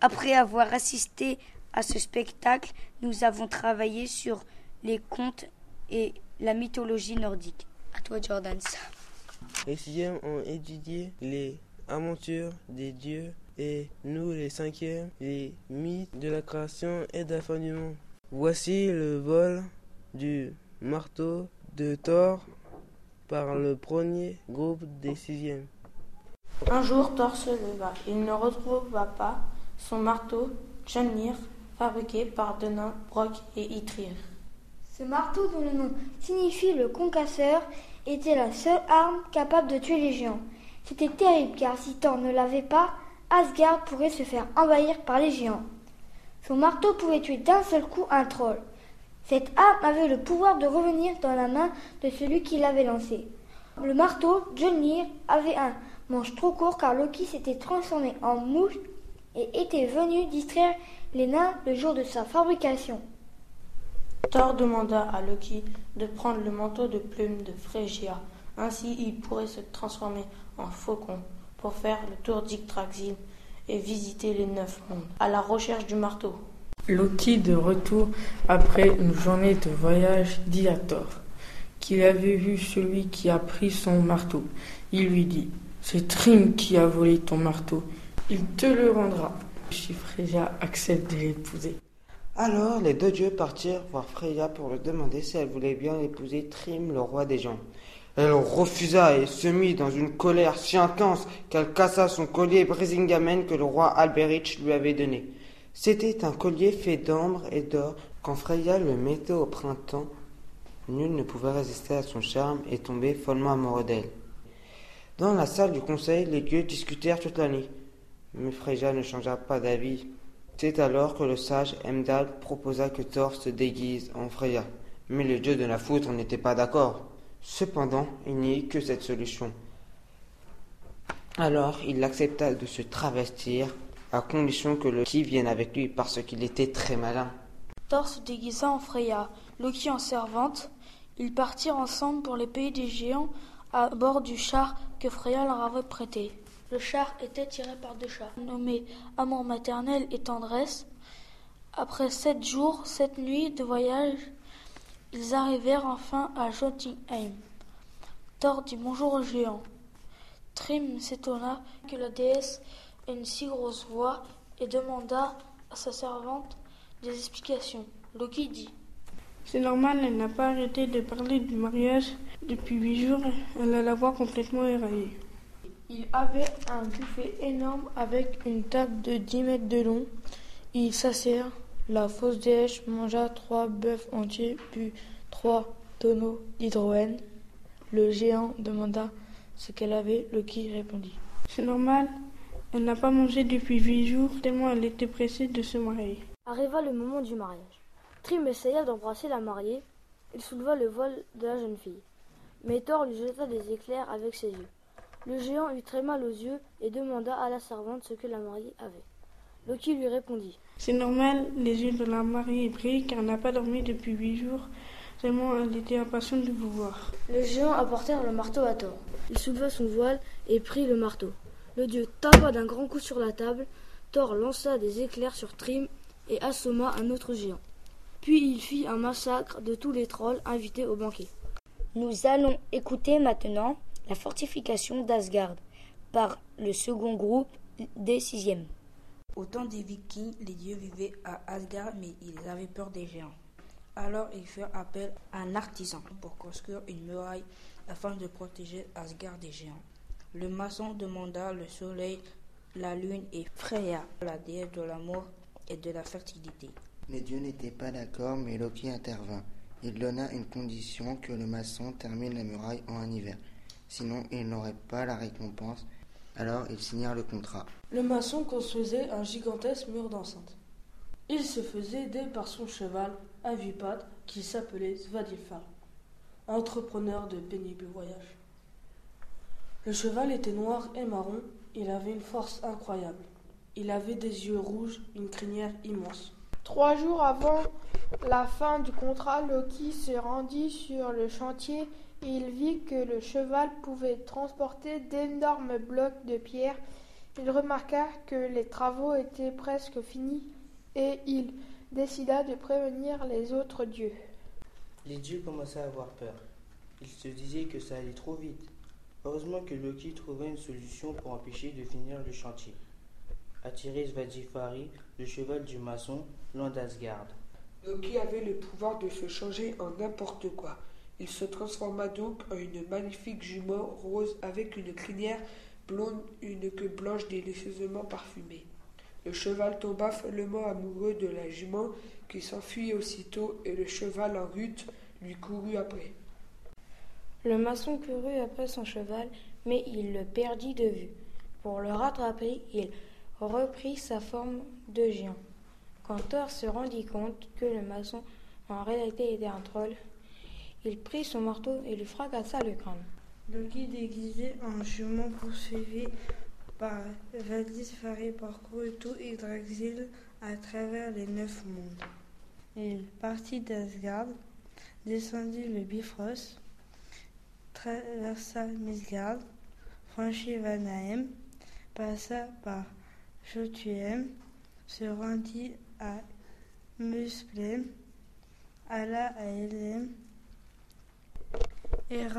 Après avoir assisté à ce spectacle, nous avons travaillé sur les contes et la mythologie nordique. À toi, Jordan. Les sixièmes ont étudié les aventures des dieux et nous, les cinquièmes, les mythes de la création et de la fin du monde. Voici le vol du marteau de Thor par le premier groupe des sixièmes. Un jour, Thor se leva. Il ne retrouva pas son marteau Tjönir, fabriqué par Denain, Brock et Itrir. Ce marteau, dont le nom signifie le concasseur, était la seule arme capable de tuer les géants. C'était terrible car si Thor ne l'avait pas, Asgard pourrait se faire envahir par les géants. Son marteau pouvait tuer d'un seul coup un troll. Cette arme avait le pouvoir de revenir dans la main de celui qui l'avait lancé. Le marteau, Jolnir, avait un manche trop court car Loki s'était transformé en mouche et était venu distraire les nains le jour de sa fabrication. Thor demanda à Loki de prendre le manteau de plumes de Phrygia. Ainsi, il pourrait se transformer en faucon pour faire le tour d'Yggdrasil et visiter les neuf mondes à la recherche du marteau. Loki, de retour après une journée de voyage, dit à Thor qu'il avait vu celui qui a pris son marteau. Il lui dit C'est Trim qui a volé ton marteau. Il te le rendra. Si Freya accepte de l'épouser. Alors les deux dieux partirent voir Freya pour lui demander si elle voulait bien épouser Trim, le roi des gens. Elle refusa et se mit dans une colère si intense qu'elle cassa son collier Brisingamen que le roi Alberich lui avait donné. C'était un collier fait d'ambre et d'or. Quand Freya le mettait au printemps, nul ne pouvait résister à son charme et tomber follement amoureux d'elle. Dans la salle du conseil, les dieux discutèrent toute la nuit. Mais Freya ne changea pas d'avis. C'est alors que le sage Emdal proposa que Thor se déguise en Freya. Mais le dieu de la foudre n'était pas d'accord. Cependant, il n'y eut que cette solution. Alors il accepta de se travestir, à condition que Loki vienne avec lui, parce qu'il était très malin. Thor se déguisa en Freya, Loki en servante. Ils partirent ensemble pour les pays des géants à bord du char que Freya leur avait prêté. Le char était tiré par deux chats, nommés Amour maternel et Tendresse. Après sept jours, sept nuits de voyage, ils arrivèrent enfin à Jotunheim. Thor dit bonjour aux géants. Trim s'étonna que la déesse ait une si grosse voix et demanda à sa servante des explications. Loki dit C'est normal, elle n'a pas arrêté de parler du mariage depuis huit jours. Elle a la voix complètement éraillée. Il avait un buffet énorme avec une table de dix mètres de long. Il s'assirent. La fausse déesse mangea trois bœufs entiers, puis trois tonneaux d'hydrogène. Le géant demanda ce qu'elle avait. Loki répondit C'est normal, elle n'a pas mangé depuis huit jours, tellement elle était pressée de se marier. Arriva le moment du mariage. Trim essaya d'embrasser la mariée. Il souleva le voile de la jeune fille. Mais Thor lui jeta des éclairs avec ses yeux. Le géant eut très mal aux yeux et demanda à la servante ce que la mariée avait. Loki lui répondit C'est normal, les yeux de la mariée brillent car elle n'a pas dormi depuis huit jours, tellement elle était impatiente de vous voir. Les géants apportèrent le marteau à Thor. Il souleva son voile et prit le marteau. Le dieu tapa d'un grand coup sur la table. Thor lança des éclairs sur Trim et assomma un autre géant. Puis il fit un massacre de tous les trolls invités au banquet. Nous allons écouter maintenant la fortification d'Asgard par le second groupe des sixièmes. Au temps des Vikings, les dieux vivaient à Asgard, mais ils avaient peur des géants. Alors ils firent appel à un artisan pour construire une muraille afin de protéger Asgard des géants. Le maçon demanda le soleil, la lune et Freya, la déesse de l'amour et de la fertilité. Les dieux n'étaient pas d'accord, mais Loki intervint. Il donna une condition que le maçon termine la muraille en un hiver. Sinon, il n'aurait pas la récompense. Alors, ils signèrent le contrat. Le maçon construisait un gigantesque mur d'enceinte. Il se faisait aider par son cheval, à huit pattes, qui s'appelait Svadilfar, entrepreneur de pénibles voyages. Le cheval était noir et marron, il avait une force incroyable. Il avait des yeux rouges, une crinière immense. Trois jours avant la fin du contrat, Loki se rendit sur le chantier il vit que le cheval pouvait transporter d'énormes blocs de pierre Il remarqua que les travaux étaient presque finis et il décida de prévenir les autres dieux. Les dieux commençaient à avoir peur. Ils se disaient que ça allait trop vite. Heureusement que Loki trouva une solution pour empêcher de finir le chantier. Attirer Svadifari, le cheval du maçon, loin d'Asgard. Loki avait le pouvoir de se changer en n'importe quoi. Il se transforma donc en une magnifique jument rose avec une crinière blonde, une queue blanche délicieusement parfumée. Le cheval tomba follement amoureux de la jument qui s'enfuit aussitôt et le cheval en rute lui courut après. Le maçon courut après son cheval, mais il le perdit de vue. Pour le rattraper, il reprit sa forme de géant. Quand Thor se rendit compte que le maçon en réalité était un troll, il prit son marteau et lui fracassa le crâne. Loki déguisé en jument poursuivi par Valdis parcourut tout Yggdrasil à travers les neuf mondes. Il partit d'Asgard, descendit le Bifrost, traversa Misgard, franchit Vanaheim, passa par Jotunheim, se rendit à Muspelheim, alla à Helheim yeah